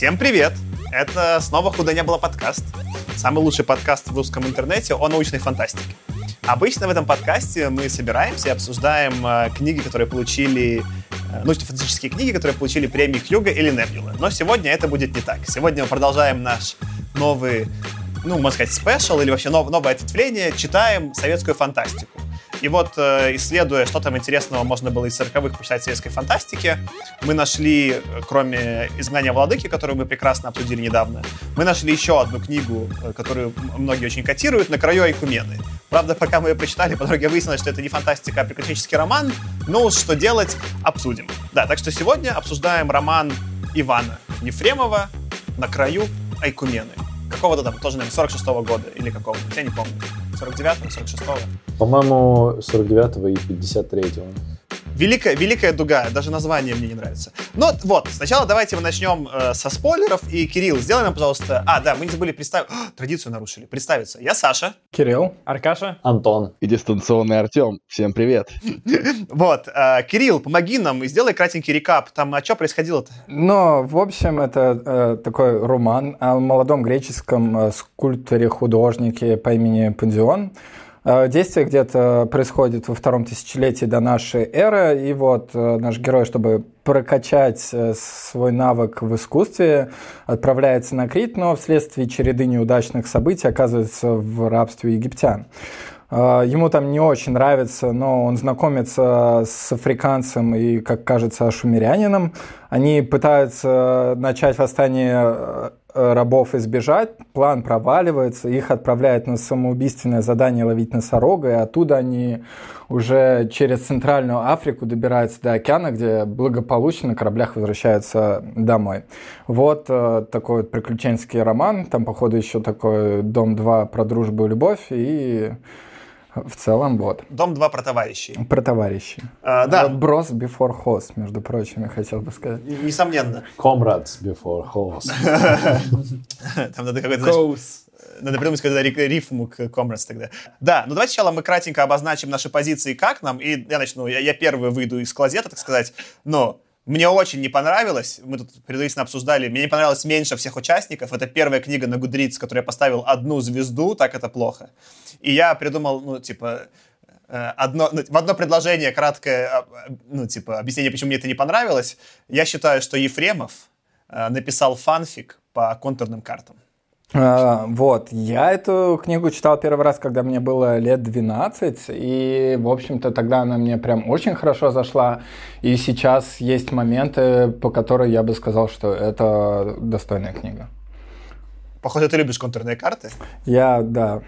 Всем привет! Это снова «Худо не было» подкаст. Самый лучший подкаст в русском интернете о научной фантастике. Обычно в этом подкасте мы собираемся и обсуждаем э, книги, которые получили э, научно-фантастические книги, которые получили премии Хьюга или Небюла. Но сегодня это будет не так. Сегодня мы продолжаем наш новый, ну, можно сказать, спешл или вообще нов, новое ответвление. Читаем советскую фантастику. И вот, э, исследуя, что там интересного можно было из 40-х почитать советской фантастики, мы нашли, э, кроме «Изгнания владыки», которую мы прекрасно обсудили недавно, мы нашли еще одну книгу, э, которую многие очень котируют, «На краю Айкумены». Правда, пока мы ее прочитали, по дороге выяснилось, что это не фантастика, а приключенческий роман. Но уж что делать, обсудим. Да, так что сегодня обсуждаем роман Ивана Ефремова «На краю Айкумены». Какого-то там, тоже, наверное, 46 -го года или какого я не помню. 49-го, 46-го? По-моему, 49-го и 53-го. Великая, Великая дуга, даже название мне не нравится. Но вот, сначала давайте мы начнем э, со спойлеров. И, Кирилл, сделай нам, пожалуйста... А, да, мы не забыли представить... Традицию нарушили. Представиться. Я Саша. Кирилл. Аркаша. Антон. И дистанционный Артем. Всем привет. Вот, э, Кирилл, помоги нам и сделай кратенький рекап. Там, а что происходило-то? Ну, в общем, это э, такой роман о молодом греческом э, скульпторе-художнике по имени Пандион. Э, действие где-то происходит во втором тысячелетии до нашей эры, и вот э, наш герой, чтобы прокачать э, свой навык в искусстве, отправляется на Крит, но вследствие череды неудачных событий оказывается в рабстве египтян. Ему там не очень нравится, но он знакомится с африканцем и, как кажется, ашумерянином. Они пытаются начать восстание рабов избежать, план проваливается, их отправляют на самоубийственное задание ловить носорога, и оттуда они уже через Центральную Африку добираются до океана, где благополучно на кораблях возвращаются домой. Вот э, такой вот приключенческий роман, там, походу, еще такой «Дом-2» про дружбу и любовь, и в целом, вот. Дом 2 про товарищей. Про товарищей. А, да. Bros before host, между прочим, я хотел бы сказать. Несомненно. Comrades before host. Там надо какой-то... Надо придумать какую-то рифму к Comrades тогда. Да, ну давайте сначала мы кратенько обозначим наши позиции, как нам, и я начну, я, я первый выйду из клозета, так сказать, но мне очень не понравилось, мы тут предварительно обсуждали, мне не понравилось меньше всех участников. Это первая книга на Goodreads, которой я поставил одну звезду, так это плохо. И я придумал, ну, типа, э, одно, ну, в одно предложение краткое, а, ну, типа, объяснение, почему мне это не понравилось. Я считаю, что Ефремов э, написал фанфик по контурным картам. А, вот, я эту книгу читал первый раз, когда мне было лет 12, и, в общем-то, тогда она мне прям очень хорошо зашла, и сейчас есть моменты, по которым я бы сказал, что это достойная книга. Похоже, ты любишь контурные карты? Я, да,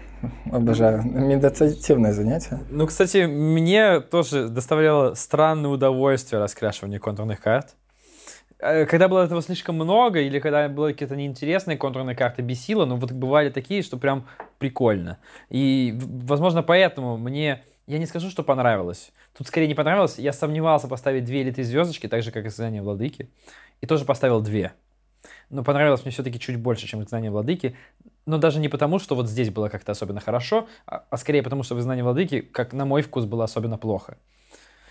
обожаю. Медитативное занятие. Ну, кстати, мне тоже доставляло странное удовольствие раскрашивание контурных карт. Э, когда было этого слишком много, или когда были какие-то неинтересные контурные карты бесило, но вот бывали такие, что прям прикольно. И, возможно, поэтому мне... Я не скажу, что понравилось. Тут скорее не понравилось. Я сомневался поставить две или три звездочки, так же, как и «Знание владыки». И тоже поставил две. Но понравилось мне все-таки чуть больше, чем «Знание владыки». Но даже не потому, что вот здесь было как-то особенно хорошо, а, а скорее потому, что «Знание владыки», как на мой вкус, было особенно плохо.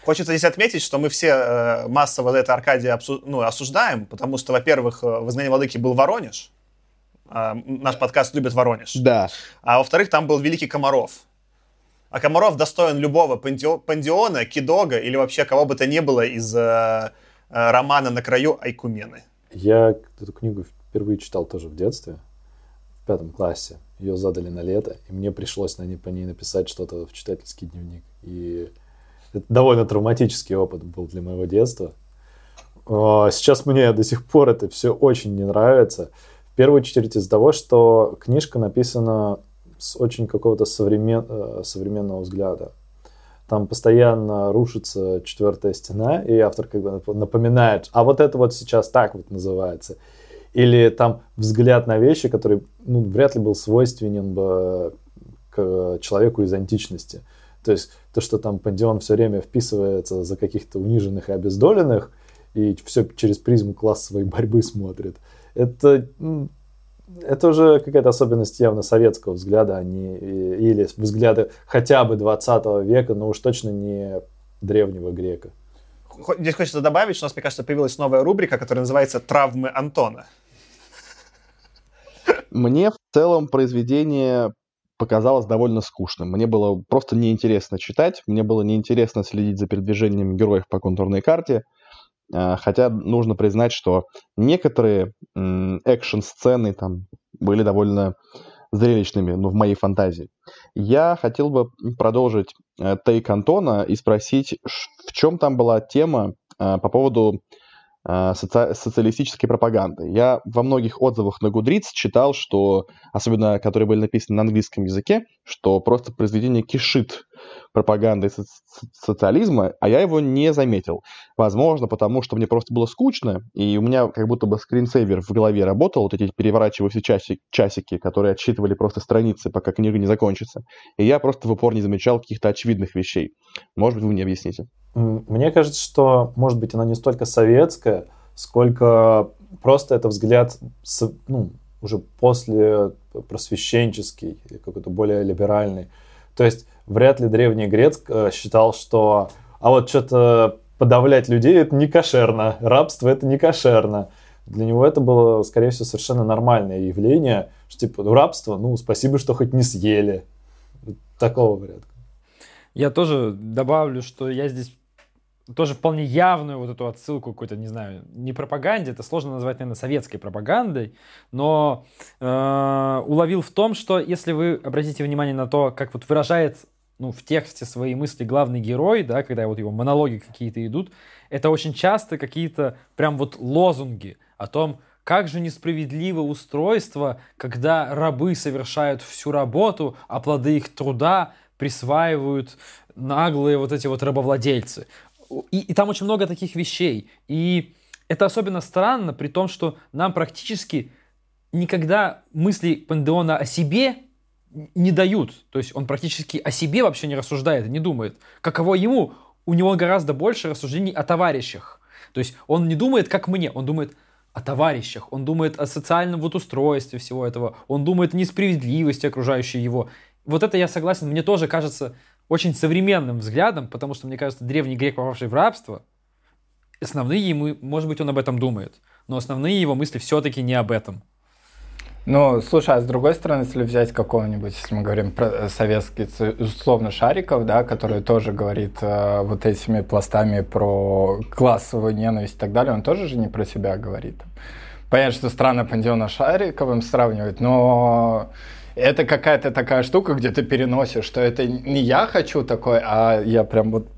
Хочется здесь отметить, что мы все э, массово это Аркадия обсу- ну, осуждаем, потому что, во-первых, э, в «Изгнании владыки» был Воронеж. Э, наш подкаст любит Воронеж. Да. А во-вторых, там был Великий Комаров. А Комаров достоин любого панди- пандиона, кидога или вообще кого бы то ни было из э, э, романа «На краю Айкумены». Я эту книгу впервые читал тоже в детстве, в пятом классе. Ее задали на лето, и мне пришлось на ней, по ней написать что-то в читательский дневник. И это довольно травматический опыт был для моего детства. А, сейчас мне до сих пор это все очень не нравится. В первую очередь из-за того, что книжка написана с очень какого-то современ... Э, современного взгляда. Там постоянно рушится четвертая стена, и автор как бы напоминает, а вот это вот сейчас так вот называется. Или там взгляд на вещи, который ну, вряд ли был свойственен бы к человеку из античности. То есть то, что там пандеон все время вписывается за каких-то униженных и обездоленных, и все через призму классовой борьбы смотрит, это, это уже какая-то особенность явно советского взгляда, а не, или взгляда хотя бы 20 века, но уж точно не древнего грека. Здесь хочется добавить, что у нас, мне кажется, появилась новая рубрика, которая называется «Травмы Антона». Мне в целом произведение показалось довольно скучным. Мне было просто неинтересно читать, мне было неинтересно следить за передвижением героев по контурной карте. А, хотя нужно признать, что некоторые экшн-сцены там были довольно зрелищными, ну, в моей фантазии. Я хотел бы продолжить э, тейк Антона и спросить, в чем там была тема э, по поводу соци- социалистической пропаганды. Я во многих отзывах на Goodreads читал, что, особенно которые были написаны на английском языке, что просто произведение кишит пропагандой соци- социализма, а я его не заметил. Возможно, потому что мне просто было скучно, и у меня как будто бы скринсейвер в голове работал, вот эти переворачивающиеся часики, часики, которые отсчитывали просто страницы, пока книга не закончится. И я просто в упор не замечал каких-то очевидных вещей. Может быть, вы мне объясните. Мне кажется, что, может быть, она не столько советская, сколько просто это взгляд ну, уже после просвещенческий, какой-то более либеральный. То есть вряд ли древний грец э, считал, что а вот что-то подавлять людей это не кошерно, рабство это не кошерно. Для него это было, скорее всего, совершенно нормальное явление, что типа ну, рабство, ну спасибо, что хоть не съели. Такого порядка. Я тоже добавлю, что я здесь тоже вполне явную вот эту отсылку какой-то, не знаю, не пропаганде, это сложно назвать, наверное, советской пропагандой, но э, уловил в том, что если вы обратите внимание на то, как вот выражает ну, в тексте свои мысли главный герой, да, когда вот его монологи какие-то идут, это очень часто какие-то прям вот лозунги о том, как же несправедливо устройство, когда рабы совершают всю работу, а плоды их труда присваивают наглые вот эти вот рабовладельцы и, и там очень много таких вещей. И это особенно странно, при том, что нам практически никогда мысли Пандеона о себе не дают. То есть он практически о себе вообще не рассуждает, не думает. Каково ему? У него гораздо больше рассуждений о товарищах. То есть он не думает, как мне, он думает о товарищах, он думает о социальном вот устройстве всего этого, он думает о несправедливости окружающей его. Вот это я согласен, мне тоже кажется очень современным взглядом, потому что, мне кажется, древний грек, попавший в рабство, основные ему, может быть, он об этом думает, но основные его мысли все-таки не об этом. Ну, слушай, а с другой стороны, если взять какого-нибудь, если мы говорим про э, советский, условно, Шариков, да, который тоже говорит э, вот этими пластами про классовую ненависть и так далее, он тоже же не про себя говорит. Понятно, что странно Пандиона Шариковым сравнивать, но это какая-то такая штука, где ты переносишь, что это не я хочу такой, а я прям вот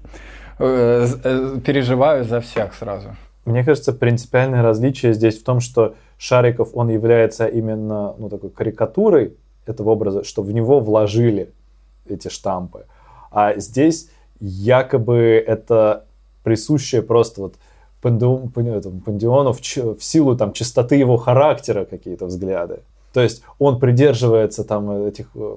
э, э, переживаю за всех сразу. Мне кажется, принципиальное различие здесь в том, что Шариков, он является именно ну, такой карикатурой этого образа, что в него вложили эти штампы. А здесь якобы это присущее просто вот Пандеону в, в силу там чистоты его характера какие-то взгляды. То есть он придерживается там этих, э,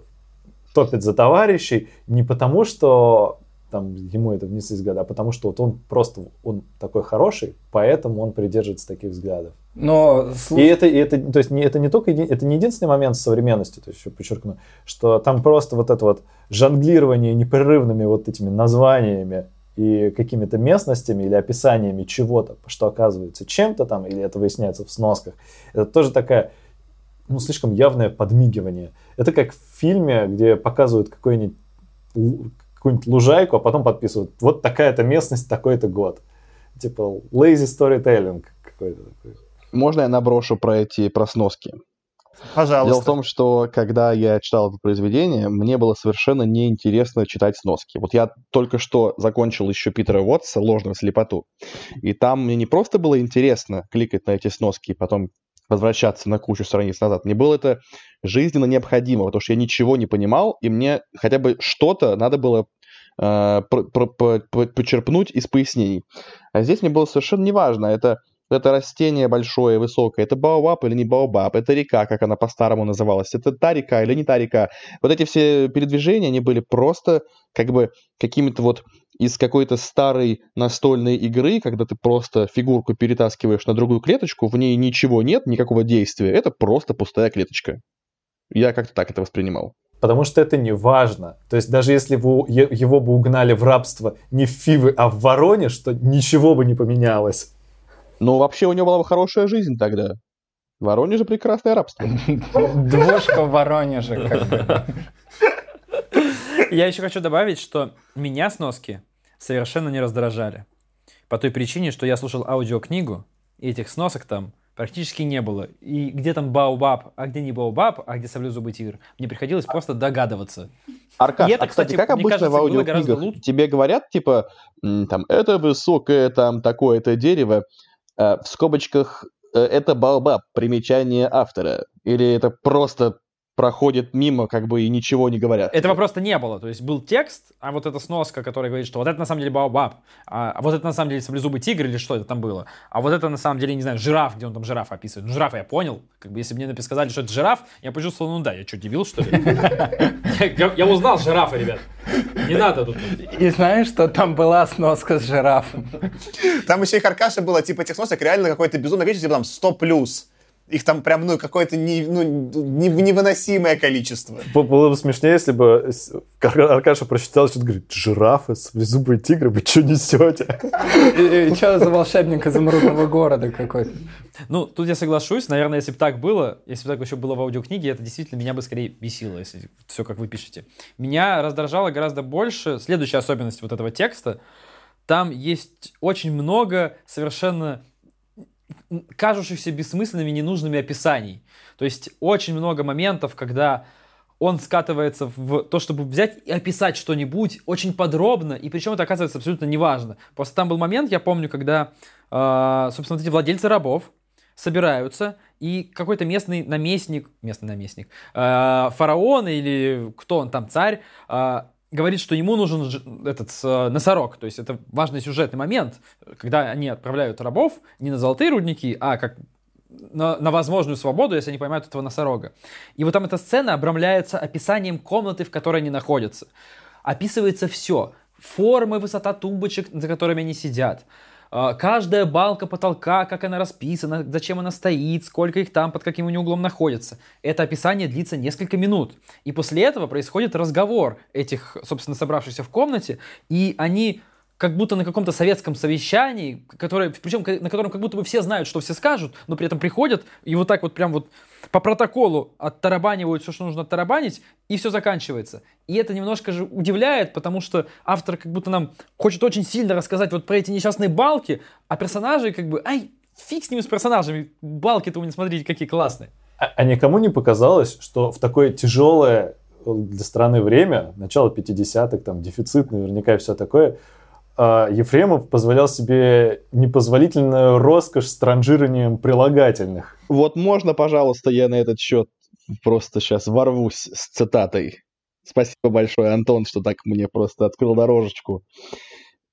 топит за товарищей не потому, что там ему это внесли взгляды, а потому что вот он просто, он такой хороший, поэтому он придерживается таких взглядов. Но... И это, и это, то есть, не, это не только, это не единственный момент с современностью, то есть, еще подчеркну, что там просто вот это вот жонглирование непрерывными вот этими названиями и какими-то местностями или описаниями чего-то, что оказывается чем-то там, или это выясняется в сносках, это тоже такая ну, слишком явное подмигивание. Это как в фильме, где показывают какой-нибудь какую-нибудь лужайку, а потом подписывают, вот такая-то местность, такой-то год. Типа lazy storytelling какой-то такой. Можно я наброшу про эти просноски? Пожалуйста. Дело в том, что когда я читал это произведение, мне было совершенно неинтересно читать сноски. Вот я только что закончил еще Питера Уотса «Ложную слепоту». И там мне не просто было интересно кликать на эти сноски и потом возвращаться на кучу страниц назад. Мне было это жизненно необходимо, потому что я ничего не понимал, и мне хотя бы что-то надо было э, почерпнуть из пояснений. А здесь мне было совершенно неважно, это, это растение большое, высокое, это баобаб или не баобаб, это река, как она по-старому называлась, это та река или не та река. Вот эти все передвижения, они были просто как бы какими-то вот из какой-то старой настольной игры, когда ты просто фигурку перетаскиваешь на другую клеточку, в ней ничего нет, никакого действия, это просто пустая клеточка. Я как-то так это воспринимал. Потому что это не важно. То есть даже если бы его бы угнали в рабство не в Фивы, а в Воронеж, то ничего бы не поменялось. Ну, вообще у него была бы хорошая жизнь тогда. В Воронеже прекрасное рабство. Двушка в Воронеже. как бы. Я еще хочу добавить, что меня сноски совершенно не раздражали. По той причине, что я слушал аудиокнигу, и этих сносок там практически не было. И где там Баобаб, а где не Баобаб, а где Саблезубый тигр, мне приходилось просто догадываться. Аркаш, И это, а, кстати, как обычно кажется, в аудиокнигах лучше. тебе говорят, типа, там, это высокое, там, такое-то дерево, э, в скобочках э, это Баобаб, примечание автора, или это просто проходит мимо, как бы, и ничего не говорят? Этого просто не было. То есть был текст, а вот эта сноска, которая говорит, что вот это на самом деле Баобаб, а, а вот это на самом деле Саблезубый тигр или что это там было, а вот это на самом деле, не знаю, жираф, где он там жираф описывает. Ну, жирафа я понял. Как бы если бы мне напис- сказали, что это жираф, я почувствовал, ну да, я что, дебил, что ли? Я- узнал жирафа, ребят. Не надо тут. И знаешь, что там была сноска с жирафом? Там еще и Аркаша было, типа, этих сносок реально какое-то безумное количество, типа, там, 100 плюс. Их там прям, ну, какое-то не- ну, не- невыносимое количество. Было бы смешнее, если бы Аркаша прочитал, что-то говорит, жирафы, саблезубые тигры, вы что несете? И, что за волшебник изумрудного города какой-то? Ну, тут я соглашусь. Наверное, если бы так было, если бы так еще было в аудиокниге, это действительно меня бы скорее бесило, если все как вы пишете. Меня раздражало гораздо больше следующая особенность вот этого текста. Там есть очень много совершенно кажущихся бессмысленными, ненужными описаний. То есть очень много моментов, когда он скатывается в то, чтобы взять и описать что-нибудь очень подробно, и причем это оказывается абсолютно неважно. Просто там был момент, я помню, когда, э, собственно, вот эти владельцы рабов собираются, и какой-то местный наместник, местный наместник, э, фараон или кто он там, царь, э, говорит, что ему нужен этот э, носорог. То есть это важный сюжетный момент, когда они отправляют рабов не на золотые рудники, а как на, на возможную свободу, если они поймают этого носорога. И вот там эта сцена обрамляется описанием комнаты, в которой они находятся. Описывается все. Формы, высота тумбочек, за которыми они сидят. А, Каждая балка потолка, как она расписана, зачем она стоит, сколько их там, под каким они углом находятся. Это описание длится несколько минут. И после этого происходит разговор этих, собственно, собравшихся в комнате, и они как будто на каком-то советском совещании, которое, причем на котором как будто бы все знают, что все скажут, но при этом приходят и вот так вот прям вот по протоколу оттарабанивают все, что нужно оттарабанить, и все заканчивается. И это немножко же удивляет, потому что автор как будто нам хочет очень сильно рассказать вот про эти несчастные балки, а персонажи как бы, ай, фиг с ними с персонажами, балки-то вы не смотрите, какие классные. А, а никому не показалось, что в такое тяжелое для страны время, начало 50-х, там, дефицит наверняка и все такое, Ефремов позволял себе непозволительную роскошь с транжированием прилагательных. Вот можно, пожалуйста, я на этот счет просто сейчас ворвусь с цитатой. Спасибо большое, Антон, что так мне просто открыл дорожечку.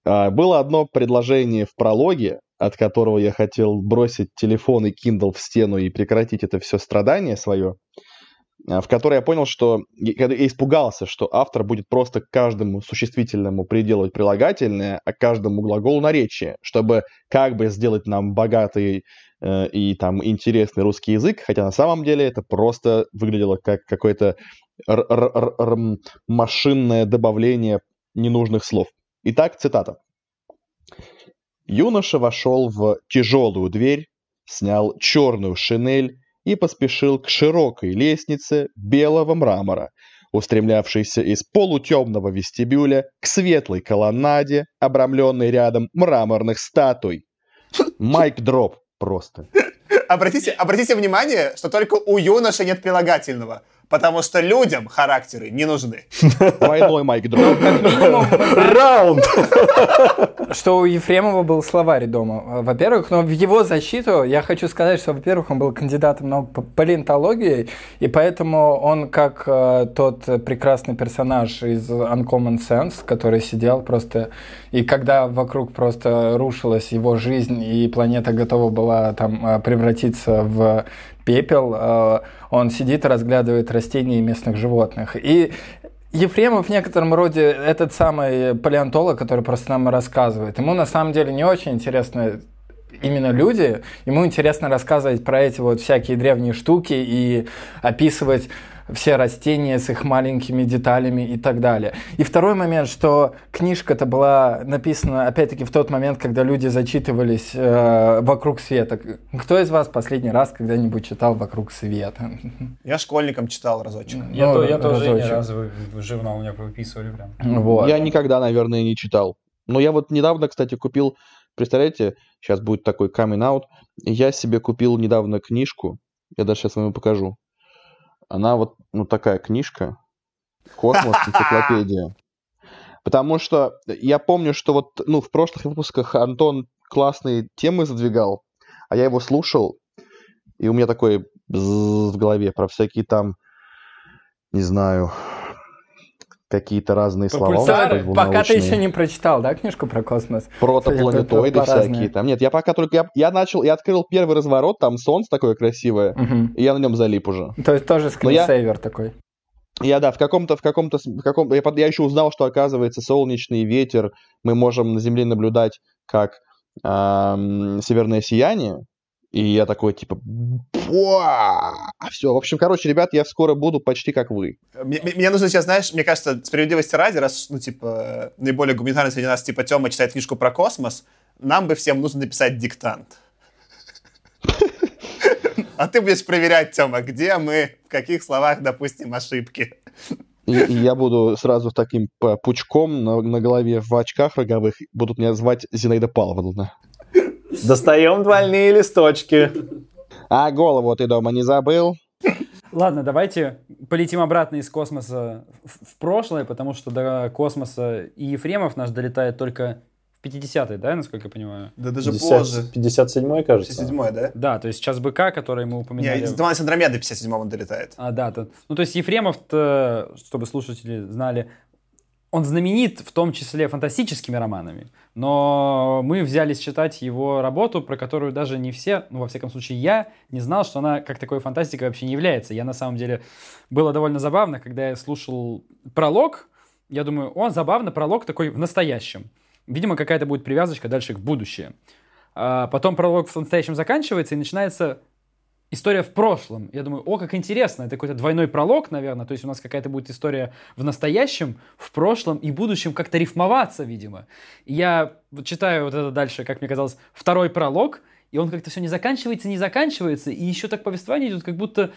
А, Было одно предложение в прологе, от которого я хотел бросить телефон и Kindle в стену и прекратить это все страдание свое, а, в которой я понял, что я испугался, что автор будет просто каждому существительному приделывать прилагательное, а каждому глаголу наречие, чтобы как бы сделать нам богатый э, и там интересный русский язык, хотя на самом деле это просто выглядело как какое-то машинное добавление ненужных слов. Итак, цитата. Юноша вошел в тяжелую дверь, снял черную шинель и поспешил к широкой лестнице белого мрамора, устремлявшейся из полутемного вестибюля к светлой колоннаде, обрамленной рядом мраморных статуй. Майк дроп просто. Обратите, обратите внимание, что только у юноши нет прилагательного, потому что людям характеры не нужны. Двойной майк дроп. Знаем, Раунд! что у Ефремова был словарь дома. Во-первых, но в его защиту я хочу сказать, что, во-первых, он был кандидатом наук по палеонтологии, и поэтому он как э, тот прекрасный персонаж из Uncommon Sense, который сидел просто, и когда вокруг просто рушилась его жизнь, и планета готова была там э, превратиться в пепел, э, он сидит и разглядывает растения и местных животных. И Ефремов в некотором роде этот самый палеонтолог, который просто нам рассказывает. Ему на самом деле не очень интересно именно люди. Ему интересно рассказывать про эти вот всякие древние штуки и описывать все растения с их маленькими деталями и так далее. И второй момент, что книжка-то была написана, опять-таки, в тот момент, когда люди зачитывались э, «Вокруг света». Кто из вас последний раз когда-нибудь читал «Вокруг света»? Я школьником читал разочек. Я, Ну, то- я тоже разочек. разу в- в журнал у меня выписывали прям. Вот. Я никогда, наверное, не читал. Но я вот недавно, кстати, купил, представляете, сейчас будет такой coming out, я себе купил недавно книжку, я даже сейчас вам покажу. Она вот, ну, такая книжка, «Космос. Энциклопедия». Потому что я помню, что вот, ну, в прошлых выпусках Антон классные темы задвигал, а я его слушал, и у меня такой в голове про всякие там, не знаю, какие-то разные слова. пульсары? Пока ты еще не прочитал, да, книжку про космос? Протопланетоиды всякие там. Нет, я пока только... Я, я начал... Я открыл первый разворот, там солнце такое красивое, Мгм. и я на нем залип уже. То есть тоже Но я- скринсейвер такой. Я, да, в каком-то... В каком-то... В каком я, я еще узнал, что, оказывается, солнечный ветер мы можем на Земле наблюдать как ам, северное сияние. И я такой, типа... Все, в общем, короче, ребят, я скоро буду почти как вы. Мне, мне- нужно сейчас, знаешь, мне кажется, справедливости ради, раз, ну, типа, наиболее гуманитарный среди нас, типа, Тёма читает книжку про космос, нам бы всем нужно написать диктант. А ты будешь проверять, Тёма, где мы, в каких словах допустим ошибки. И, и я буду сразу таким пучком на, на голове в очках роговых. Будут меня звать Зинаида Павловна. Достаем двойные листочки. А голову ты дома не забыл? Ладно, давайте полетим обратно из космоса в, в прошлое, потому что до космоса и Ефремов наш долетает только в 50-е, да, насколько я понимаю? Да даже 50 позже. 57-й, кажется. 57 да? Да, то есть сейчас БК, который мы упоминали. Не, Туман с Андромеды 57 он долетает. А, да, то- ну то есть Ефремов, чтобы слушатели знали, он знаменит в том числе фантастическими романами, но мы взялись читать его работу, про которую даже не все, ну во всяком случае я, не знал, что она как такой фантастикой вообще не является. Я на самом деле, было довольно забавно, когда я слушал пролог, я думаю, он забавно, пролог такой в настоящем. Видимо, какая-то будет привязочка дальше в будущее. А потом пролог в настоящем заканчивается и начинается история в прошлом. Я думаю, о, как интересно, это какой-то двойной пролог, наверное, то есть у нас какая-то будет история в настоящем, в прошлом и будущем как-то рифмоваться, видимо. Я читаю вот это дальше, как мне казалось, второй пролог, и он как-то все не заканчивается, не заканчивается, и еще так повествование идет, как будто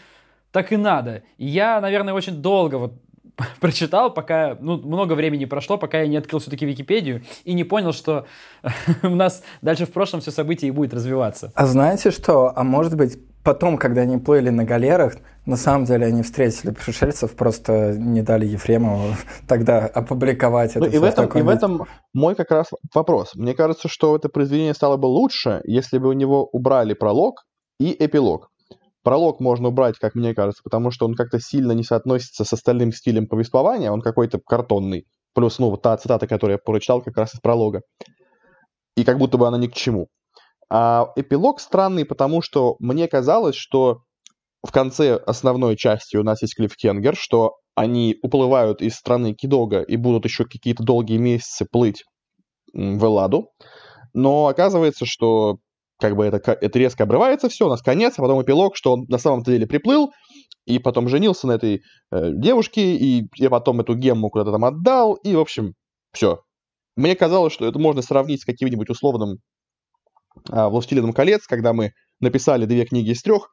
так и надо. И я, наверное, очень долго вот прочитал, пока, ну, много времени прошло, пока я не открыл все-таки Википедию и не понял, что у нас дальше в прошлом все события и будет развиваться. А знаете что? А может быть, потом, когда они плыли на галерах, на самом деле они встретили пришельцев, просто не дали Ефремову тогда опубликовать это Ну, и, в этом, и в этом мой как раз вопрос. Мне кажется, что это произведение стало бы лучше, если бы у него убрали пролог и эпилог. Пролог можно убрать, как мне кажется, потому что он как-то сильно не соотносится с остальным стилем повествования, он какой-то картонный. Плюс, ну, вот та цитата, которую я прочитал как раз из пролога. И как будто бы она ни к чему. А эпилог странный, потому что мне казалось, что в конце основной части у нас есть клиффхенгер, что они уплывают из страны Кидога и будут еще какие-то долгие месяцы плыть в Элладу. Но оказывается, что как бы это, это резко обрывается все, у нас конец, а потом эпилог, что он на самом деле приплыл, и потом женился на этой э, девушке, и я потом эту гемму куда-то там отдал, и, в общем, все. Мне казалось, что это можно сравнить с каким-нибудь условным «Властелином колец», когда мы написали две книги из трех,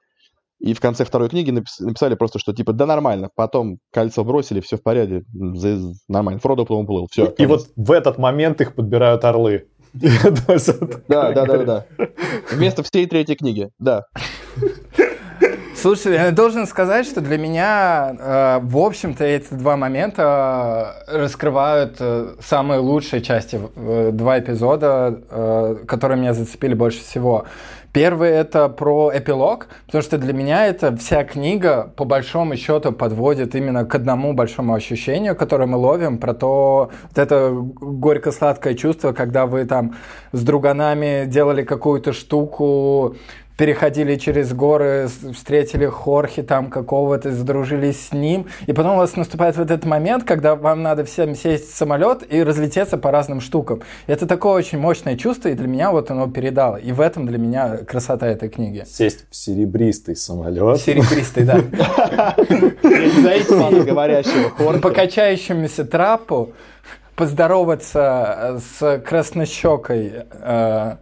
и в конце второй книги напис- написали просто, что типа, да нормально, потом кольцо бросили, все в порядке, нормально, Фродо потом уплыл, все. И вот в этот момент их подбирают орлы. Да, да, да, да. Вместо всей третьей книги, да. Слушай, я должен сказать, что для меня, э, в общем-то, эти два момента э, раскрывают э, самые лучшие части, два эпизода, которые меня зацепили больше всего. Первый это про эпилог, потому что для меня эта вся книга по большому счету подводит именно к одному большому ощущению, которое мы ловим, про то, вот это горько-сладкое чувство, когда вы там с друганами делали какую-то штуку, переходили через горы, встретили Хорхи там какого-то, задружились с ним. И потом у вас наступает вот этот момент, когда вам надо всем сесть в самолет и разлететься по разным штукам. Это такое очень мощное чувство, и для меня вот оно передало. И в этом для меня красота этой книги. Сесть в серебристый самолет. Серебристый, да. Зайти говорящего Хорхи. По качающемуся трапу поздороваться с краснощекой э,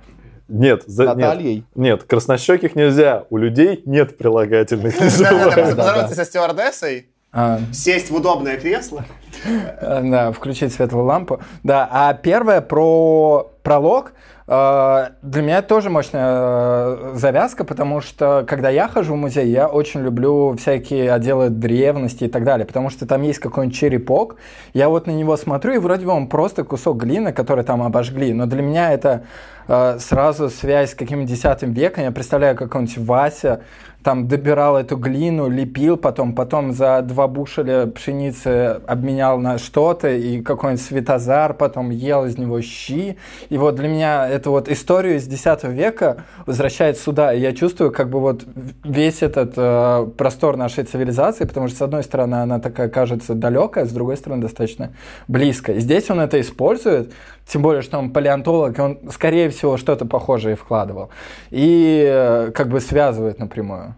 Нет, за, нет, Натальей. нет, краснощеких нельзя. У людей нет прилагательных. Поздороваться со стюардессой, а, сесть в удобное кресло. Э, Да, включить светлую лампу. Да, а первое про пролог. Э, Для меня тоже мощная э, завязка, потому что когда я хожу в музей, я очень люблю всякие отделы древности и так далее, потому что там есть какой-нибудь черепок, я вот на него смотрю, и вроде бы он просто кусок глины, который там обожгли, но для меня это э, сразу связь с каким-то X веком, я представляю, какой-нибудь Вася там добирал эту глину, лепил потом, потом за два бушеля пшеницы обменял на что-то, и какой-нибудь Светозар потом ел из него щи. И вот для меня это вот историю из X века возвращает сюда. И я чувствую как бы вот весь этот э, простор нашей цивилизации, потому что с одной стороны она такая кажется далекая, с другой стороны достаточно близкая. И здесь он это использует, тем более, что он палеонтолог, и он, скорее всего, что-то похожее вкладывал. И э, как бы связывает напрямую.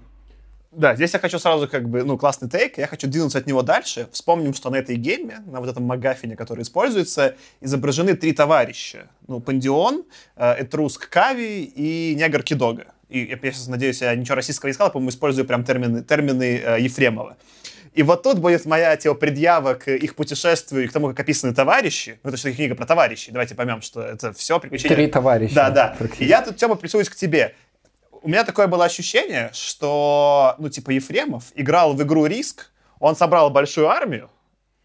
Да, здесь я хочу сразу как бы, ну, классный тейк, я хочу двинуться от него дальше. Вспомним, что на этой гейме, на вот этом магафине, который используется, изображены три товарища. Ну, Пандион, э, Этруск Кави и Негр Кидога. И я, сейчас надеюсь, я ничего российского не сказал, по-моему, использую прям термины, термины э, Ефремова. И вот тут будет моя типа, предъява к их путешествию и к тому, как описаны товарищи. Ну, это что книга про товарищей. Давайте поймем, что это все приключения. Три товарища. Да, да. И я тут, Тёма, присуюсь к тебе. У меня такое было ощущение, что, ну, типа, Ефремов играл в игру «Риск», он собрал большую армию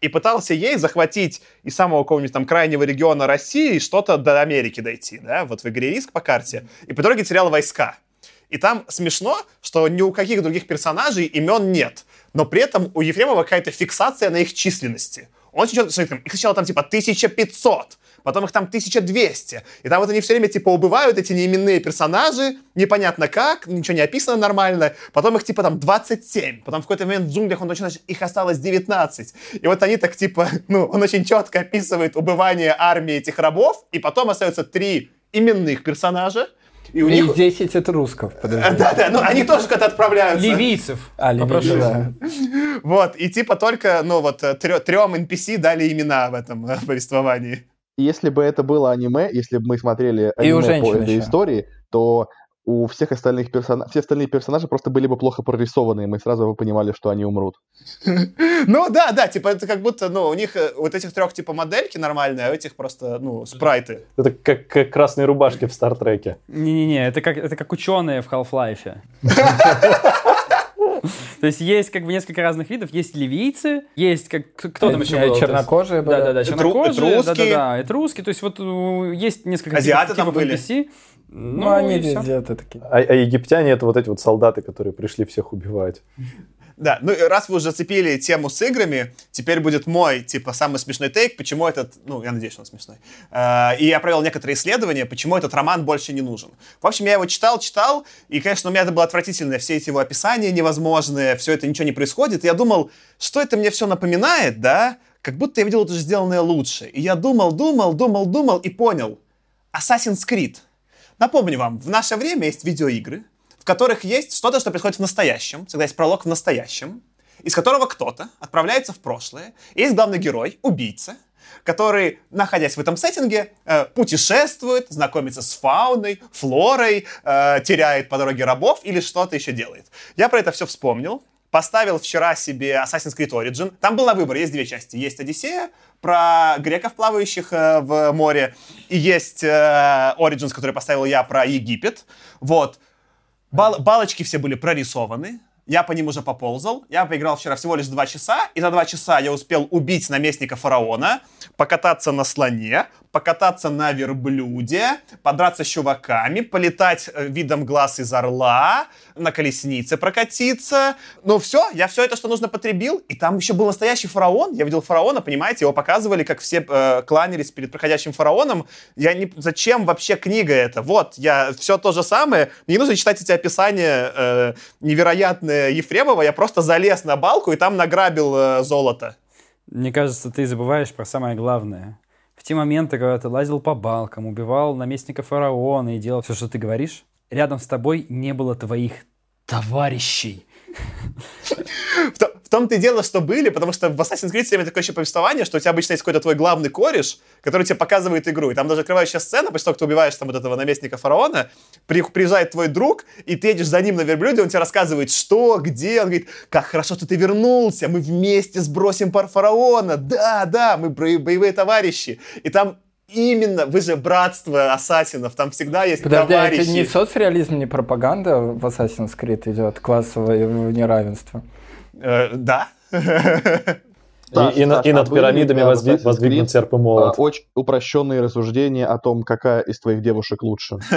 и пытался ей захватить из самого какого-нибудь там крайнего региона России что-то до Америки дойти, да, вот в игре «Риск» по карте, и по дороге терял войска. И там смешно, что ни у каких других персонажей имен нет, но при этом у Ефремова какая-то фиксация на их численности. Он там, их сначала там типа 1500, потом их там 1200. И там вот они все время типа убывают, эти неименные персонажи, непонятно как, ничего не описано нормально. Потом их типа там 27. Потом в какой-то момент в джунглях он точно их осталось 19. И вот они так типа, ну, он очень четко описывает убывание армии этих рабов, и потом остается три именных персонажа, и у И них... 10 это руссков, подожди. Да-да, ну они тоже куда-то отправляются. Ливийцев. А. Ливийцы, да. Вот, и типа только, ну вот, трем NPC дали имена в этом э, повествовании. Если бы это было аниме, если бы мы смотрели И у аниме по этой еще. истории, то у всех остальных персонажей, все остальные персонажи просто были бы плохо прорисованы, и мы сразу бы понимали, что они умрут. Ну да, да, типа это как будто, ну, у них э, вот этих трех типа модельки нормальные, а у этих просто, ну, спрайты. Это как, как красные рубашки в Стартреке. Не-не-не, это как, это как ученые в Half-Life. То есть есть как бы несколько разных видов. Есть ливийцы, есть как... Кто там еще был? Чернокожие были. Да-да-да, чернокожие, этруски. да-да-да, этруски. То есть вот э, есть несколько Азиаты там были? NPC. Ну, они везде такие. А, а египтяне это вот эти вот солдаты, которые пришли всех убивать. Да, ну раз вы уже зацепили тему с играми, теперь будет мой, типа, самый смешной тейк, почему этот, ну, я надеюсь, он смешной. Э, И я провел некоторые исследования, почему этот роман больше не нужен. В общем, я его читал, читал, и, конечно, у меня это было отвратительное, все эти его описания невозможные, все это ничего не происходит. И я думал, что это мне все напоминает, да? Как будто я видел это же сделанное лучше. И я думал, думал, думал, думал и понял. Assassin's Creed. Напомню вам, в наше время есть видеоигры, в которых есть что-то, что происходит в настоящем, всегда есть пролог в настоящем, из которого кто-то отправляется в прошлое. И есть главный герой, убийца, который, находясь в этом сеттинге, э, путешествует, знакомится с фауной, флорой, э, теряет по дороге рабов или что-то еще делает. Я про это все вспомнил. Поставил вчера себе Assassin's Creed Origin. Там был на выбор, есть две части. Есть Одиссея про греков, плавающих э, в море, и есть Origins, который поставил я про Египет. Вот. Бал- балочки все были прорисованы. Я по ним уже поползал. Я поиграл вчера всего лишь два часа, и за два часа я успел убить наместника фараона, покататься на слоне, покататься на верблюде, подраться с чуваками, полетать э, видом глаз из орла, на колеснице прокатиться. Ну все, я все это, что нужно, потребил. И там еще был настоящий фараон. Я видел фараона, понимаете, его показывали, как все э, кланялись перед проходящим фараоном. Я не... Зачем вообще книга эта? Вот, я все то же самое. Мне не нужно читать эти описания э, невероятные Ефремова. Я просто залез на балку и там награбил э, золото. Мне кажется, ты забываешь про самое главное. В те моменты, когда ты лазил по балкам, убивал наместника фараона и делал все, что ты говоришь, рядом с тобой не было твоих товарищей. В, том-то и дело, что были, потому что в Assassin's Creed время такое еще повествование, что у тебя обычно есть какой-то твой главный кореш, который тебе показывает игру. И там даже открывающая сцена, после того, как ты убиваешь там вот этого наместника фараона, при, приезжает твой друг, и ты едешь за ним на верблюде, он тебе рассказывает, что, где. Он говорит, как хорошо, что ты вернулся, мы вместе сбросим пар фараона. Да, да, мы боевые товарищи. И там Именно, вы же братство ассасинов, там всегда есть Подожди, товарищи. это не соцреализм, не пропаганда в Assassin's Creed идет, классовое неравенство? Э, да. Да, и, и, Саша, и над пирамидами воздвиг, воздвигнут серп и молот. А, очень упрощенные рассуждения о том, какая из твоих девушек лучше.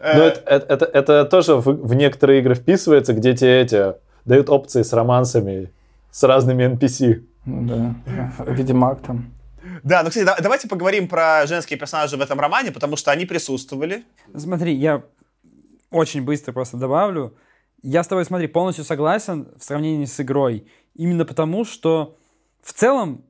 Ну, это, это, это, тоже в, в некоторые игры вписывается, где тебе эти дают опции с романсами, с разными NPC. Ну да, Ведьмак там. Да, ну, кстати, давайте поговорим про женские персонажи в этом романе, потому что они присутствовали. Смотри, я очень быстро просто добавлю. Я с тобой, смотри, полностью согласен в сравнении с игрой. Именно потому, что в целом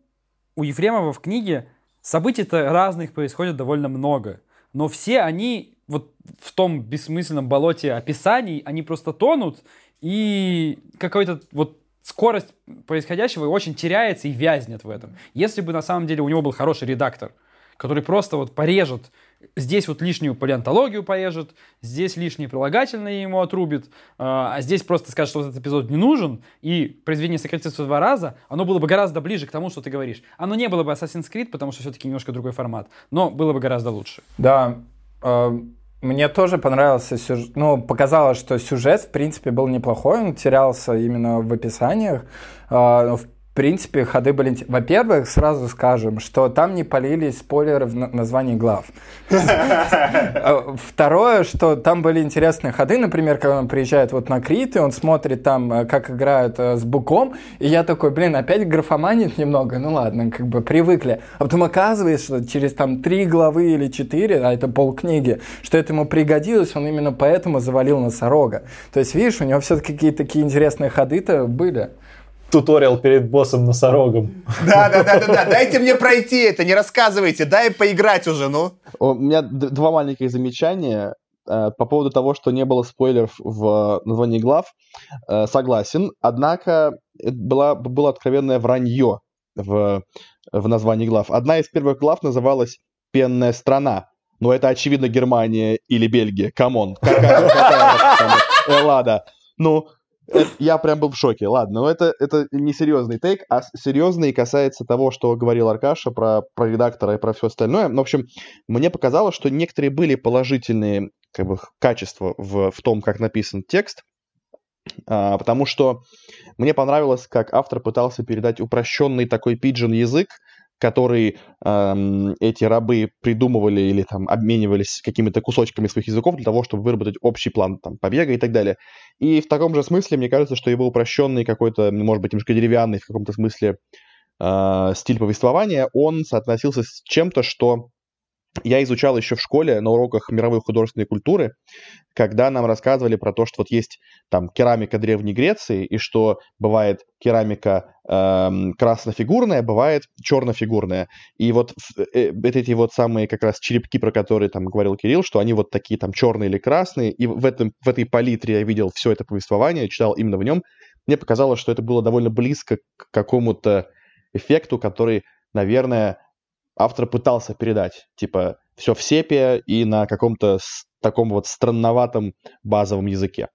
у Ефремова в книге событий-то разных происходит довольно много. Но все они вот в том бессмысленном болоте описаний, они просто тонут, и какой-то вот скорость происходящего очень теряется и вязнет в этом. Если бы на самом деле у него был хороший редактор, который просто вот порежет, здесь вот лишнюю палеонтологию порежет, здесь лишние прилагательные ему отрубит, а, а здесь просто скажет, что этот эпизод не нужен, и произведение сократится в два раза, оно было бы гораздо ближе к тому, что ты говоришь. Оно не было бы Assassin's Creed, потому что все-таки немножко другой формат, но было бы гораздо лучше. Да, а, мне тоже понравился сюжет. Ну, показалось, что сюжет, в принципе, был неплохой. Он терялся именно в описаниях. А, в принципе, ходы были... Во-первых, сразу скажем, что там не полились спойлеры в названии глав. А, второе, что там были интересные ходы. Например, когда он приезжает вот на Крит, и он смотрит там, э, как играют э, с Буком, и я такой, блин, опять графоманит немного. Ну ладно, как бы привыкли. А потом оказывается, что через там три главы или четыре, а это полкниги, что это ему пригодилось, он именно поэтому завалил носорога. То есть, видишь, у него все-таки какие-то такие интересные ходы-то были туториал перед боссом носорогом. Да, да, да, да, да. Дайте мне пройти это, не рассказывайте, дай поиграть уже, ну. У меня два маленьких замечания э, по поводу того, что не было спойлеров в названии глав. Э, согласен, однако было, было откровенное вранье в, в названии глав. Одна из первых глав называлась «Пенная страна». Но это, очевидно, Германия или Бельгия. Come on. Какая, Эллада. Ну, я прям был в шоке. Ладно, но это, это не серьезный take, а серьезный касается того, что говорил Аркаша про, про редактора и про все остальное. Ну, в общем, мне показалось, что некоторые были положительные как бы, качества в, в том, как написан текст, а, потому что мне понравилось, как автор пытался передать упрощенный такой пиджин язык, который эм, эти рабы придумывали или там обменивались какими-то кусочками своих языков для того, чтобы выработать общий план там, побега и так далее. И в таком же смысле, мне кажется, что его упрощенный какой-то, может быть, немножко деревянный в каком-то смысле э, стиль повествования, он соотносился с чем-то, что я изучал еще в школе на уроках мировой художественной культуры, когда нам рассказывали про то, что вот есть там керамика Древней Греции, и что бывает керамика э, краснофигурная, бывает чернофигурная. И вот э, эти вот самые как раз черепки, про которые там говорил Кирилл, что они вот такие там черные или красные, и в, этом, в этой палитре я видел все это повествование, читал именно в нем. Мне показалось, что это было довольно близко к какому-то эффекту, который, наверное, автор пытался передать. Типа, все в сепе и на каком-то таком вот странноватом базовом языке.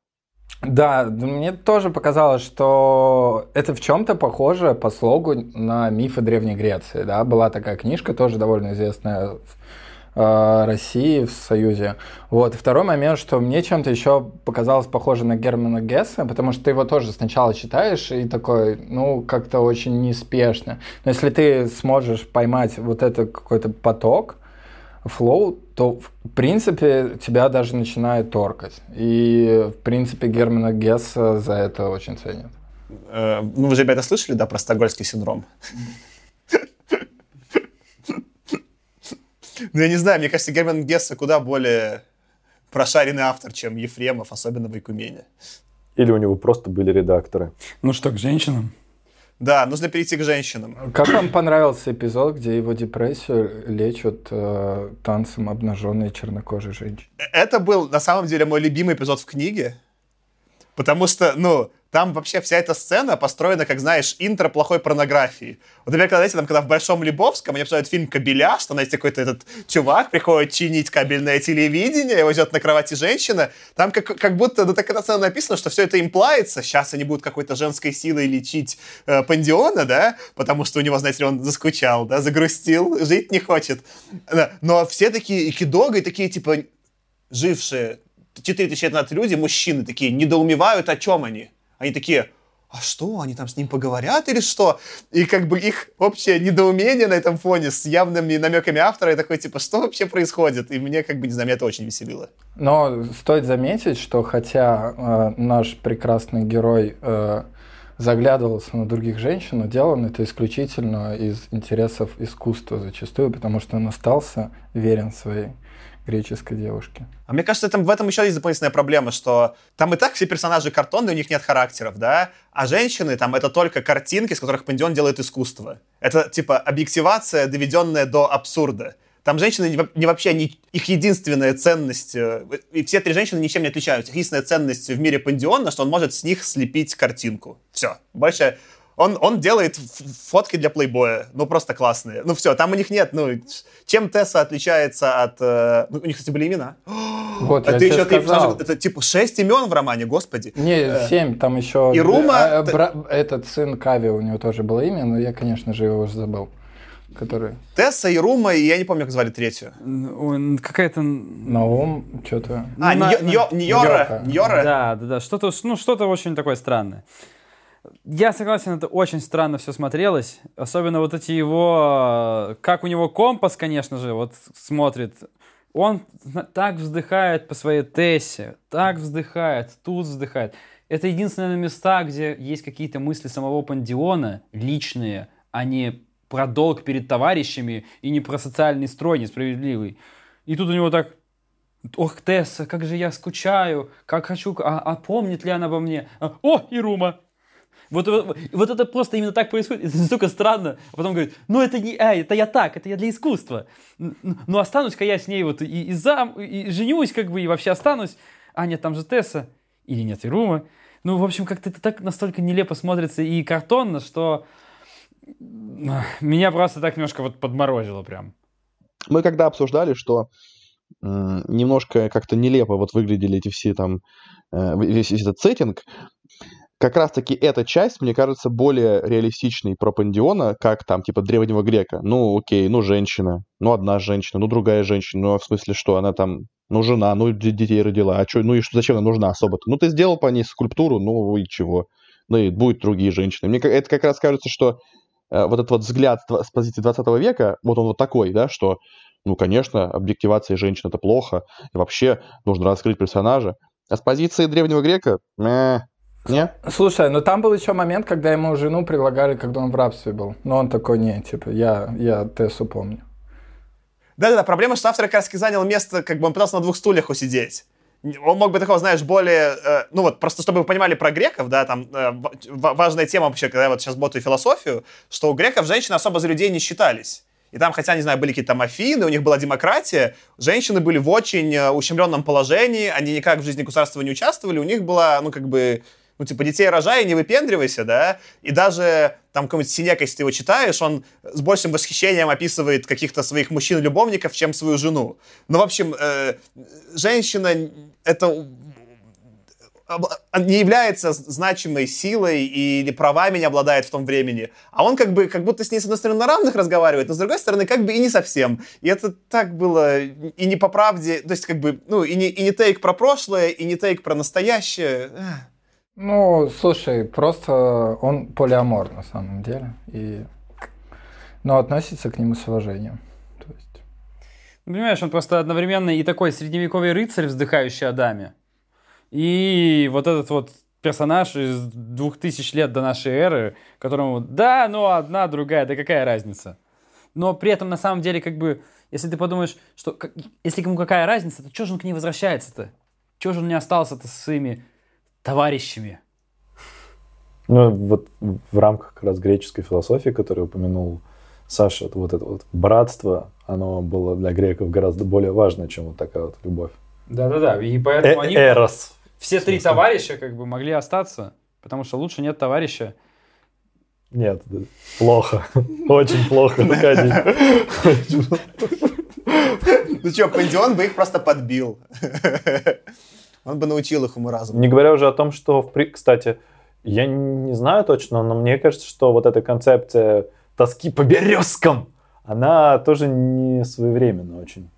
Да, мне тоже показалось, что это в чем-то похоже по слогу на мифы Древней Греции. Да? Была такая книжка, тоже довольно известная России в Союзе. Вот. Второй момент, что мне чем-то еще показалось похоже на Германа Гесса, потому что ты его тоже сначала читаешь и такой, ну, как-то очень неспешно. Но если ты сможешь поймать вот этот какой-то поток, флоу, то, в принципе, тебя даже начинает торкать. И, в принципе, Германа Гесса за это очень ценят. Э, ну, вы же, ребята, слышали, да, про стокгольмский синдром? Ну, я не знаю, мне кажется, Герман Гесса куда более прошаренный автор, чем Ефремов, особенно в Икумене. Или у него просто были редакторы. Ну что, к женщинам? Да, нужно перейти к женщинам. Как вам понравился эпизод, где его депрессию лечат э, танцем обнаженной чернокожей женщины? Это был, на самом деле, мой любимый эпизод в книге, потому что, ну, там вообще вся эта сцена построена, как знаешь, интро плохой порнографии. Вот, например, когда, знаете, там, когда в Большом Лебовском они обсуждают фильм «Кабеля», что, знаете, какой-то этот чувак приходит чинить кабельное телевидение, его идет на кровати женщина, там как, как будто, ну, так эта сцена написано, что все это имплается, сейчас они будут какой-то женской силой лечить э, Пандиона, да, потому что у него, знаете, он заскучал, да, загрустил, жить не хочет. Но все такие икидога и такие, типа, жившие 4000 лет назад люди, мужчины такие, недоумевают, о чем они. Они такие, а что, они там с ним поговорят или что? И как бы их общее недоумение на этом фоне с явными намеками автора, и такой, типа, что вообще происходит? И мне, как бы, не знаю, меня это очень веселило. Но стоит заметить, что хотя э, наш прекрасный герой э, заглядывался на других женщин, но делал это исключительно из интересов искусства зачастую, потому что он остался верен своей греческой девушки. А мне кажется, там, в этом еще есть дополнительная проблема, что там и так все персонажи картонные, у них нет характеров, да, а женщины там это только картинки, с которых Пандион делает искусство. Это типа объективация, доведенная до абсурда. Там женщины не вообще не, их единственная ценность, э, и все три женщины ничем не отличаются. Их единственная ценность в мире Пандиона, что он может с них слепить картинку. Все. Больше он, он делает фотки для плейбоя, ну, просто классные. Ну, все, там у них нет, ну, чем Тесса отличается от... Э, ну, у них, кстати, были имена. Вот, это я еще сказал. Это, типа, шесть имен в романе, господи. Не, э, семь, там еще... И Рума... А, бра... Этот сын Кави, у него тоже было имя, но я, конечно же, его уже забыл. Который... Тесса и Рума, и я не помню, как звали третью. Какая-то... Наум, что-то... А. Ньора. Ньора. Да, да, да, что-то, ну, что-то очень такое странное. Я согласен, это очень странно все смотрелось. Особенно вот эти его... Как у него компас, конечно же, вот смотрит. Он так вздыхает по своей Тессе, так вздыхает, тут вздыхает. Это единственные места, где есть какие-то мысли самого Пандиона, личные, а не про долг перед товарищами и не про социальный строй несправедливый. И тут у него так Ох, Тесса, как же я скучаю, как хочу, а, а помнит ли она обо мне? А, о, Ирума, вот, вот, вот это просто именно так происходит. Это настолько странно. А потом говорит, ну это не, ай, это я так, это я для искусства. Ну останусь-ка я с ней вот и, и, зам, и женюсь как бы, и вообще останусь. А нет, там же Тесса. Или нет, и Рума. Ну, в общем, как-то это так настолько нелепо смотрится и картонно, что меня просто так немножко вот подморозило прям. Мы когда обсуждали, что немножко как-то нелепо вот выглядели эти все там, э, весь этот сеттинг, как раз-таки эта часть, мне кажется, более реалистичной про Пандиона, как там, типа, древнего грека. Ну, окей, ну, женщина, ну, одна женщина, ну, другая женщина, ну, в смысле, что она там, ну, жена, ну, детей родила, а что, ну, и что, зачем она нужна особо-то? Ну, ты сделал по ней скульптуру, ну, и чего? Ну, и будут другие женщины. Мне это как раз кажется, что э, вот этот вот взгляд с позиции 20 века, вот он вот такой, да, что, ну, конечно, объективация женщин это плохо, и вообще нужно раскрыть персонажа. А с позиции древнего грека, э, нет? Слушай, ну там был еще момент, когда ему жену предлагали, когда он в рабстве был. Но он такой, не, типа, я, я Тессу помню. Да-да-да, проблема, что автор как раз занял место, как бы он пытался на двух стульях усидеть. Он мог бы такого, знаешь, более... Э, ну вот, просто чтобы вы понимали про греков, да, там э, важная тема вообще, когда я вот сейчас ботаю философию, что у греков женщины особо за людей не считались. И там, хотя, не знаю, были какие-то там Афины, у них была демократия, женщины были в очень э, ущемленном положении, они никак в жизни государства не участвовали, у них была, ну, как бы, ну, типа, детей рожай, не выпендривайся, да, и даже там какой-нибудь Синека, если ты его читаешь, он с большим восхищением описывает каких-то своих мужчин-любовников, чем свою жену. Ну, в общем, э, женщина — это не является значимой силой или правами не обладает в том времени. А он как бы, как будто с ней, с одной стороны, на равных разговаривает, но с другой стороны, как бы и не совсем. И это так было и не по правде, то есть как бы, ну, и не, и не тейк про прошлое, и не тейк про настоящее. Ну, слушай, просто он полиамор на самом деле. И... Но относится к нему с уважением. То есть... Ну, понимаешь, он просто одновременно и такой средневековый рыцарь, вздыхающий о даме, и вот этот вот персонаж из двух тысяч лет до нашей эры, которому, да, ну одна, другая, да какая разница. Но при этом на самом деле, как бы, если ты подумаешь, что как, если ему какая разница, то что же он к ней возвращается-то? Чего же он не остался-то со своими товарищами? Ну, вот в рамках как раз греческой философии, которую упомянул Саша, вот это вот братство, оно было для греков гораздо более важно, чем вот такая вот любовь. Да-да-да, и поэтому Э- они... Эрос. Все три товарища как бы могли остаться, потому что лучше нет товарища. Нет, плохо. Очень плохо находить. Ну что, Пандион бы их просто подбил. Он бы научил их уму разуму. Не говоря уже о том, что, в при- кстати, я не знаю точно, но мне кажется, что вот эта концепция тоски по березкам, она тоже не своевременна очень.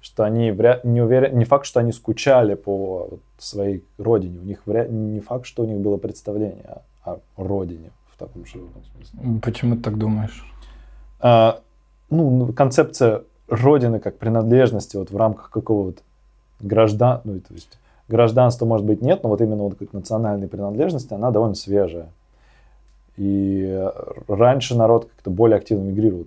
Что они вря- не уверен, не факт, что они скучали по вот своей родине. У них вря- не факт, что у них было представление о, о родине в таком широком смысле. Почему ты так думаешь? А, ну, ну, концепция родины как принадлежности вот в рамках какого-то граждан, ну, то есть гражданства, может быть, нет, но вот именно вот как национальной принадлежности, она довольно свежая. И э, раньше народ как-то более активно мигрировал.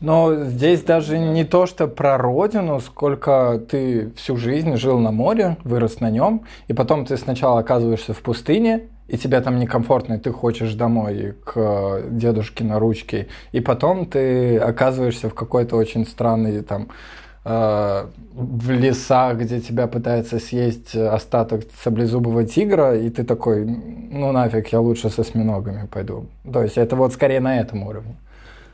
Но здесь даже не то, что про родину, сколько ты всю жизнь жил на море, вырос на нем, и потом ты сначала оказываешься в пустыне, и тебе там некомфортно, и ты хочешь домой к дедушке на ручке, и потом ты оказываешься в какой-то очень странной там э, в лесах, где тебя пытается съесть остаток саблезубого тигра, и ты такой, ну нафиг, я лучше со осьминогами пойду. То есть это вот скорее на этом уровне.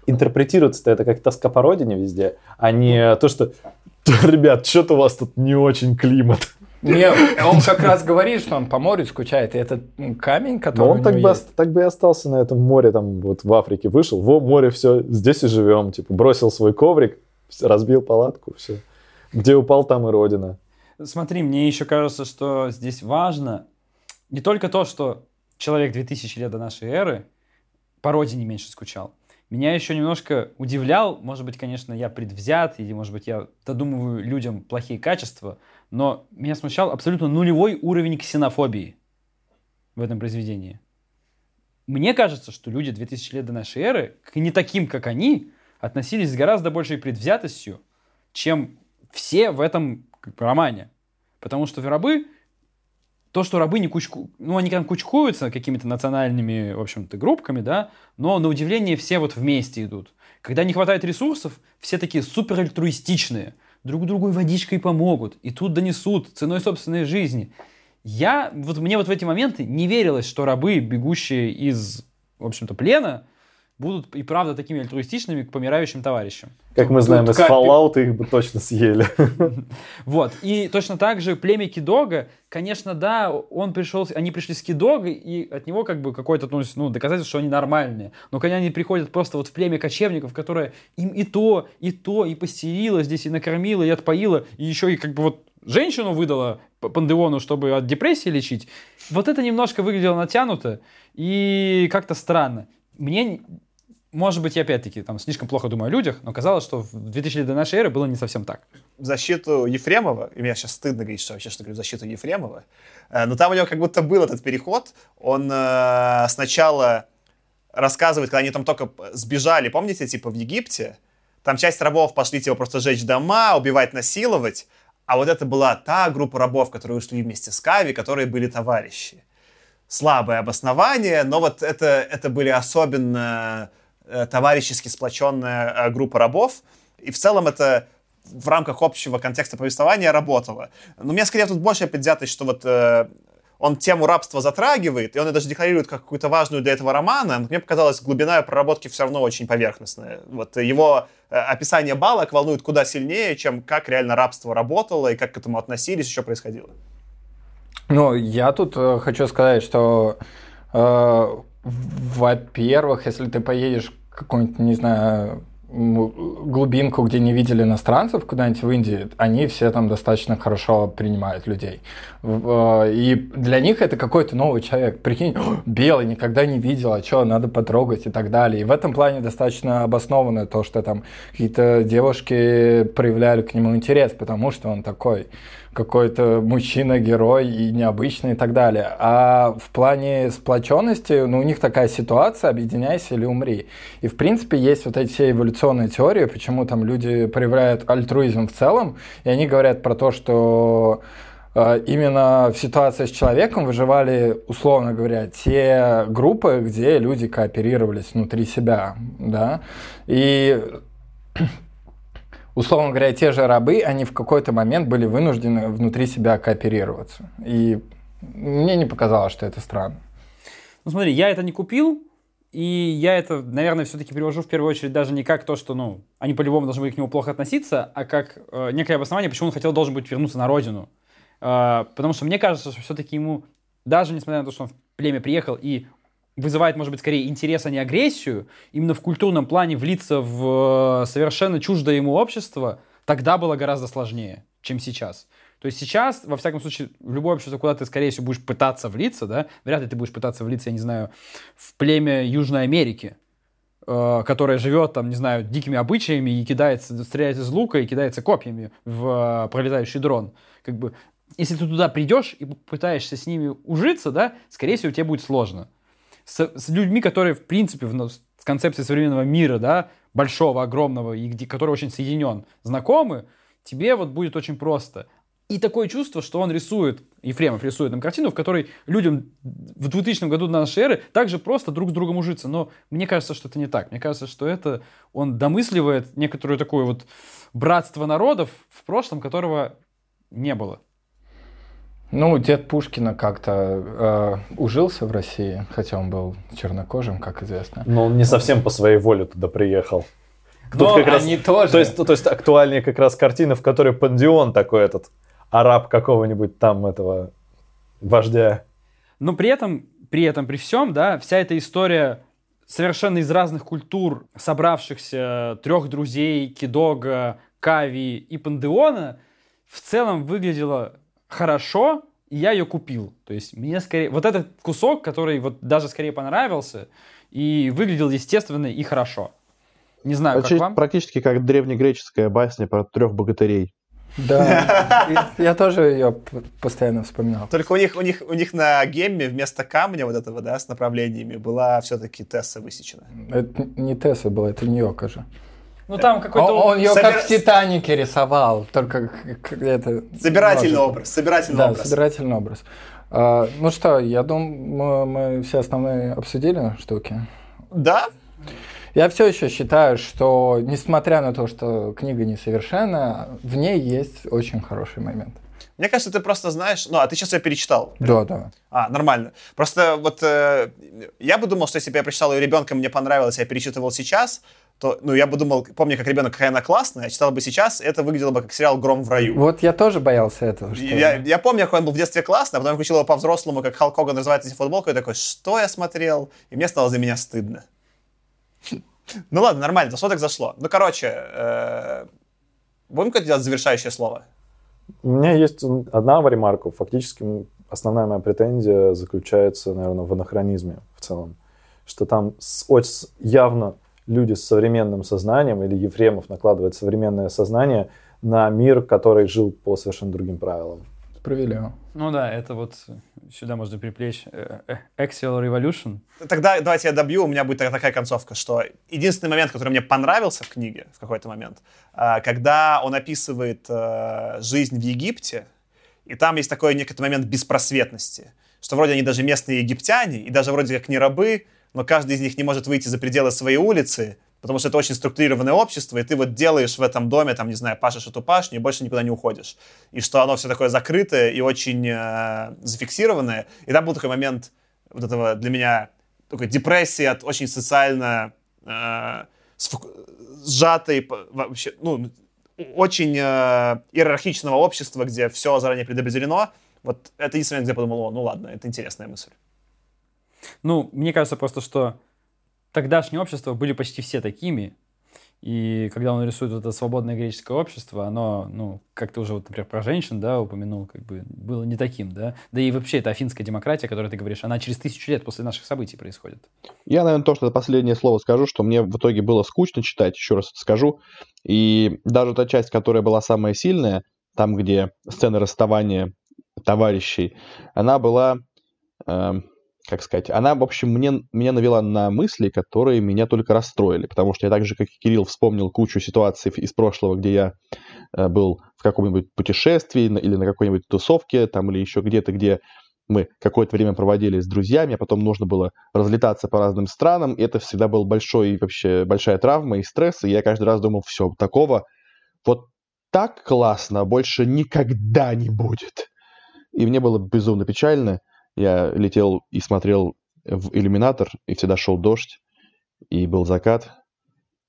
Интерпретируется это как тоска по родине везде, а не то, что ребят, что-то у вас тут не очень климат. Не, он как раз говорит, что он по морю скучает, и этот камень, который Но он так бы, так бы и остался на этом море, там вот в Африке вышел, во море, все, здесь и живем, типа бросил свой коврик, разбил палатку, все. Где упал, там и родина. Смотри, мне еще кажется, что здесь важно не только то, что человек 2000 лет до нашей эры по родине меньше скучал. Меня еще немножко удивлял, может быть, конечно, я предвзят, или, может быть, я додумываю людям плохие качества, но меня смущал абсолютно нулевой уровень ксенофобии в этом произведении. Мне кажется, что люди 2000 лет до нашей эры, не таким, как они, относились с гораздо большей предвзятостью, чем все в этом романе. Потому что рабы, то, что рабы не кучку, ну, они там кучкуются какими-то национальными, в общем-то, группками, да, но на удивление все вот вместе идут. Когда не хватает ресурсов, все такие супер альтруистичные, друг другу водичкой помогут, и тут донесут ценой собственной жизни. Я, вот мне вот в эти моменты не верилось, что рабы, бегущие из, в общем-то, плена, будут и правда такими альтруистичными к помирающим товарищам. Как мы знаем из капи- Fallout, их бы точно съели. Вот. И точно так же племя Кидога, конечно, да, он пришел, они пришли с Кидога, и от него как бы какое-то ну, ну, доказательство, что они нормальные. Но когда они приходят просто вот в племя кочевников, которое им и то, и то, и постелило здесь, и накормило, и отпоило, и еще и как бы вот женщину выдала пандеону, чтобы от депрессии лечить, вот это немножко выглядело натянуто и как-то странно. Мне может быть, я опять-таки там слишком плохо думаю о людях, но казалось, что в 2000 лет до нашей эры было не совсем так. в защиту Ефремова, и мне сейчас стыдно говорить, что вообще что говорю защиту Ефремова, э, но там у него как будто был этот переход. Он э, сначала рассказывает, когда они там только сбежали, помните, типа в Египте, там часть рабов пошли типа просто жечь дома, убивать, насиловать, а вот это была та группа рабов, которые ушли вместе с Кави, которые были товарищи. Слабое обоснование, но вот это, это были особенно товарищески сплоченная э, группа рабов, и в целом это в рамках общего контекста повествования работало. Но меня скорее тут большая предвзятость, что вот э, он тему рабства затрагивает, и он ее даже декларирует как какую-то важную для этого романа, но мне показалось, глубина проработки все равно очень поверхностная. Вот его э, описание балок волнует куда сильнее, чем как реально рабство работало и как к этому относились, что происходило. Ну, я тут э, хочу сказать, что, э, во-первых, если ты поедешь какую-нибудь, не знаю, глубинку, где не видели иностранцев, куда-нибудь в Индии, они все там достаточно хорошо принимают людей. Э, и для них это какой-то новый человек. Прикинь, белый, никогда не видел, а что, надо потрогать и так далее. И в этом плане достаточно обоснованно то, что там какие-то девушки проявляли к нему интерес, потому что он такой какой-то мужчина-герой и необычный и так далее. А в плане сплоченности, ну, у них такая ситуация, объединяйся или умри. И, в принципе, есть вот эти все эволюционные теории, почему там люди проявляют альтруизм в целом, и они говорят про то, что э, именно в ситуации с человеком выживали, условно говоря, те группы, где люди кооперировались внутри себя, да, и условно говоря, те же рабы, они в какой-то момент были вынуждены внутри себя кооперироваться. И мне не показалось, что это странно. Ну смотри, я это не купил, и я это, наверное, все-таки привожу в первую очередь даже не как то, что, ну, они по-любому должны были к нему плохо относиться, а как э, некое обоснование, почему он хотел, должен быть вернуться на родину. Э, потому что мне кажется, что все-таки ему, даже несмотря на то, что он в племя приехал и вызывает, может быть, скорее интерес, а не агрессию, именно в культурном плане влиться в э, совершенно чуждое ему общество, тогда было гораздо сложнее, чем сейчас. То есть сейчас, во всяком случае, в любое общество, куда ты, скорее всего, будешь пытаться влиться, да, вряд ли ты будешь пытаться влиться, я не знаю, в племя Южной Америки, э, которое живет, там, не знаю, дикими обычаями и кидается, стреляет из лука и кидается копьями в э, пролетающий дрон. Как бы, если ты туда придешь и пытаешься с ними ужиться, да, скорее всего, тебе будет сложно с, с людьми, которые, в принципе, в, с концепцией современного мира, да, большого, огромного, и где, который очень соединен, знакомы, тебе вот будет очень просто. И такое чувство, что он рисует, Ефремов рисует нам картину, в которой людям в 2000 году нашей эры также просто друг с другом ужиться. Но мне кажется, что это не так. Мне кажется, что это он домысливает некоторую такое вот братство народов в прошлом, которого не было. Ну, дед Пушкина как-то э, ужился в России, хотя он был чернокожим, как известно. Но он не совсем по своей воле туда приехал. Тут Но как они раз, тоже. То есть, то, то есть актуальнее как раз картина, в которой Пандион такой этот араб какого-нибудь там этого вождя. Но при этом, при этом, при всем, да, вся эта история совершенно из разных культур собравшихся трех друзей Кидога, Кави и Пандеона в целом выглядела хорошо, и я ее купил. То есть мне скорее... Вот этот кусок, который вот даже скорее понравился, и выглядел естественно и хорошо. Не знаю, Почти, как вам. Практически как древнегреческая басня про трех богатырей. Да, я тоже ее постоянно вспоминал. Только у них, у них, у них на гемме вместо камня вот этого, да, с направлениями была все-таки Тесса высечена. Это не Тесса была, это Ньока же. Ну там какой-то... Он, он ее Собир... как в Титанике рисовал, только это... Собирательный может... образ, собирательный да, образ. Да, собирательный образ. А, ну что, я думаю, мы, мы все основные обсудили штуки. Да. Я все еще считаю, что, несмотря на то, что книга несовершенна, в ней есть очень хороший момент. Мне кажется, ты просто знаешь... Ну, а ты сейчас ее перечитал? Да, да. А, нормально. Просто вот э, я бы думал, что если бы я прочитал ее ребенком, мне понравилось, я перечитывал сейчас, то, ну, я бы думал, помню, как ребенок, какая она классная, я читал бы сейчас, это выглядело бы как сериал «Гром в раю». Вот я тоже боялся этого. Что... Я, я помню, как он был в детстве классный, а потом я включил его по-взрослому, как Халк Хоган называется эти футболку, и такой, что я смотрел? И мне стало за меня стыдно. Ну ладно, нормально, зашло так зашло. Ну, короче, э, будем какое-то делать завершающее слово? У меня есть одна ремарка. Фактически основная моя претензия заключается, наверное, в анахронизме в целом. Что там очень явно люди с современным сознанием, или Ефремов накладывает современное сознание на мир, который жил по совершенно другим правилам. Справедливо. Ну да, это вот сюда можно приплечь э, э, Axial Revolution. Тогда давайте я добью, у меня будет такая концовка, что единственный момент, который мне понравился в книге в какой-то момент, а, когда он описывает э, жизнь в Египте, и там есть такой некий момент беспросветности, что вроде они даже местные египтяне, и даже вроде как не рабы, но каждый из них не может выйти за пределы своей улицы, потому что это очень структурированное общество, и ты вот делаешь в этом доме, там, не знаю, пашешь эту пашню, и больше никуда не уходишь. И что оно все такое закрытое и очень э, зафиксированное. И там был такой момент вот этого для меня такой депрессии от очень социально э, сжатой, вообще, ну, очень э, иерархичного общества, где все заранее предопределено, Вот это единственное, где я подумал, о, ну ладно, это интересная мысль. Ну, мне кажется просто, что тогдашнее общество были почти все такими, и когда он рисует вот это свободное греческое общество, оно, ну, как ты уже, вот, например, про женщин, да, упомянул, как бы было не таким, да. Да и вообще эта афинская демократия, о которой ты говоришь, она через тысячу лет после наших событий происходит. Я, наверное, то, что последнее слово скажу, что мне в итоге было скучно читать, еще раз это скажу. И даже та часть, которая была самая сильная, там, где сцена расставания товарищей, она была, э, как сказать, она, в общем, мне, меня навела на мысли, которые меня только расстроили, потому что я так же, как и Кирилл, вспомнил кучу ситуаций из прошлого, где я э, был в каком-нибудь путешествии или на какой-нибудь тусовке, там, или еще где-то, где мы какое-то время проводили с друзьями, а потом нужно было разлетаться по разным странам, и это всегда был большой, вообще, большая травма и стресс, и я каждый раз думал, все, такого вот так классно больше никогда не будет. И мне было безумно печально. Я летел и смотрел в иллюминатор, и всегда шел дождь, и был закат,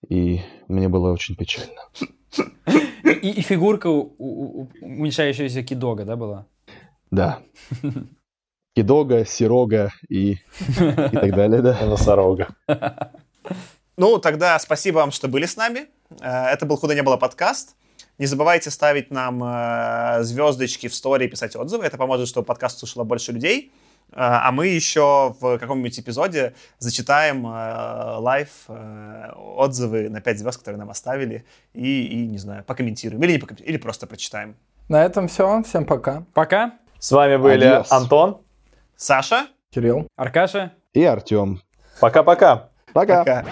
и мне было очень печально. И, и фигурка уменьшающаяся кидога, да, была? Да. Кидога, сирога и, и так далее, да. Носорога. Ну, тогда спасибо вам, что были с нами. Э, это был «Худо не было» подкаст. Не забывайте ставить нам э, звездочки в истории, писать отзывы. Это поможет, чтобы подкаст слушало больше людей. Э, а мы еще в каком-нибудь эпизоде зачитаем э, live э, отзывы на 5 звезд, которые нам оставили, и, и не знаю, покомментируем. Или, не покомментируем, или просто прочитаем. На этом все. Всем пока. Пока. С вами были Адьос. Антон. Саша? Кирилл. Аркаша. И Артем. Пока-пока. Пока. Пока.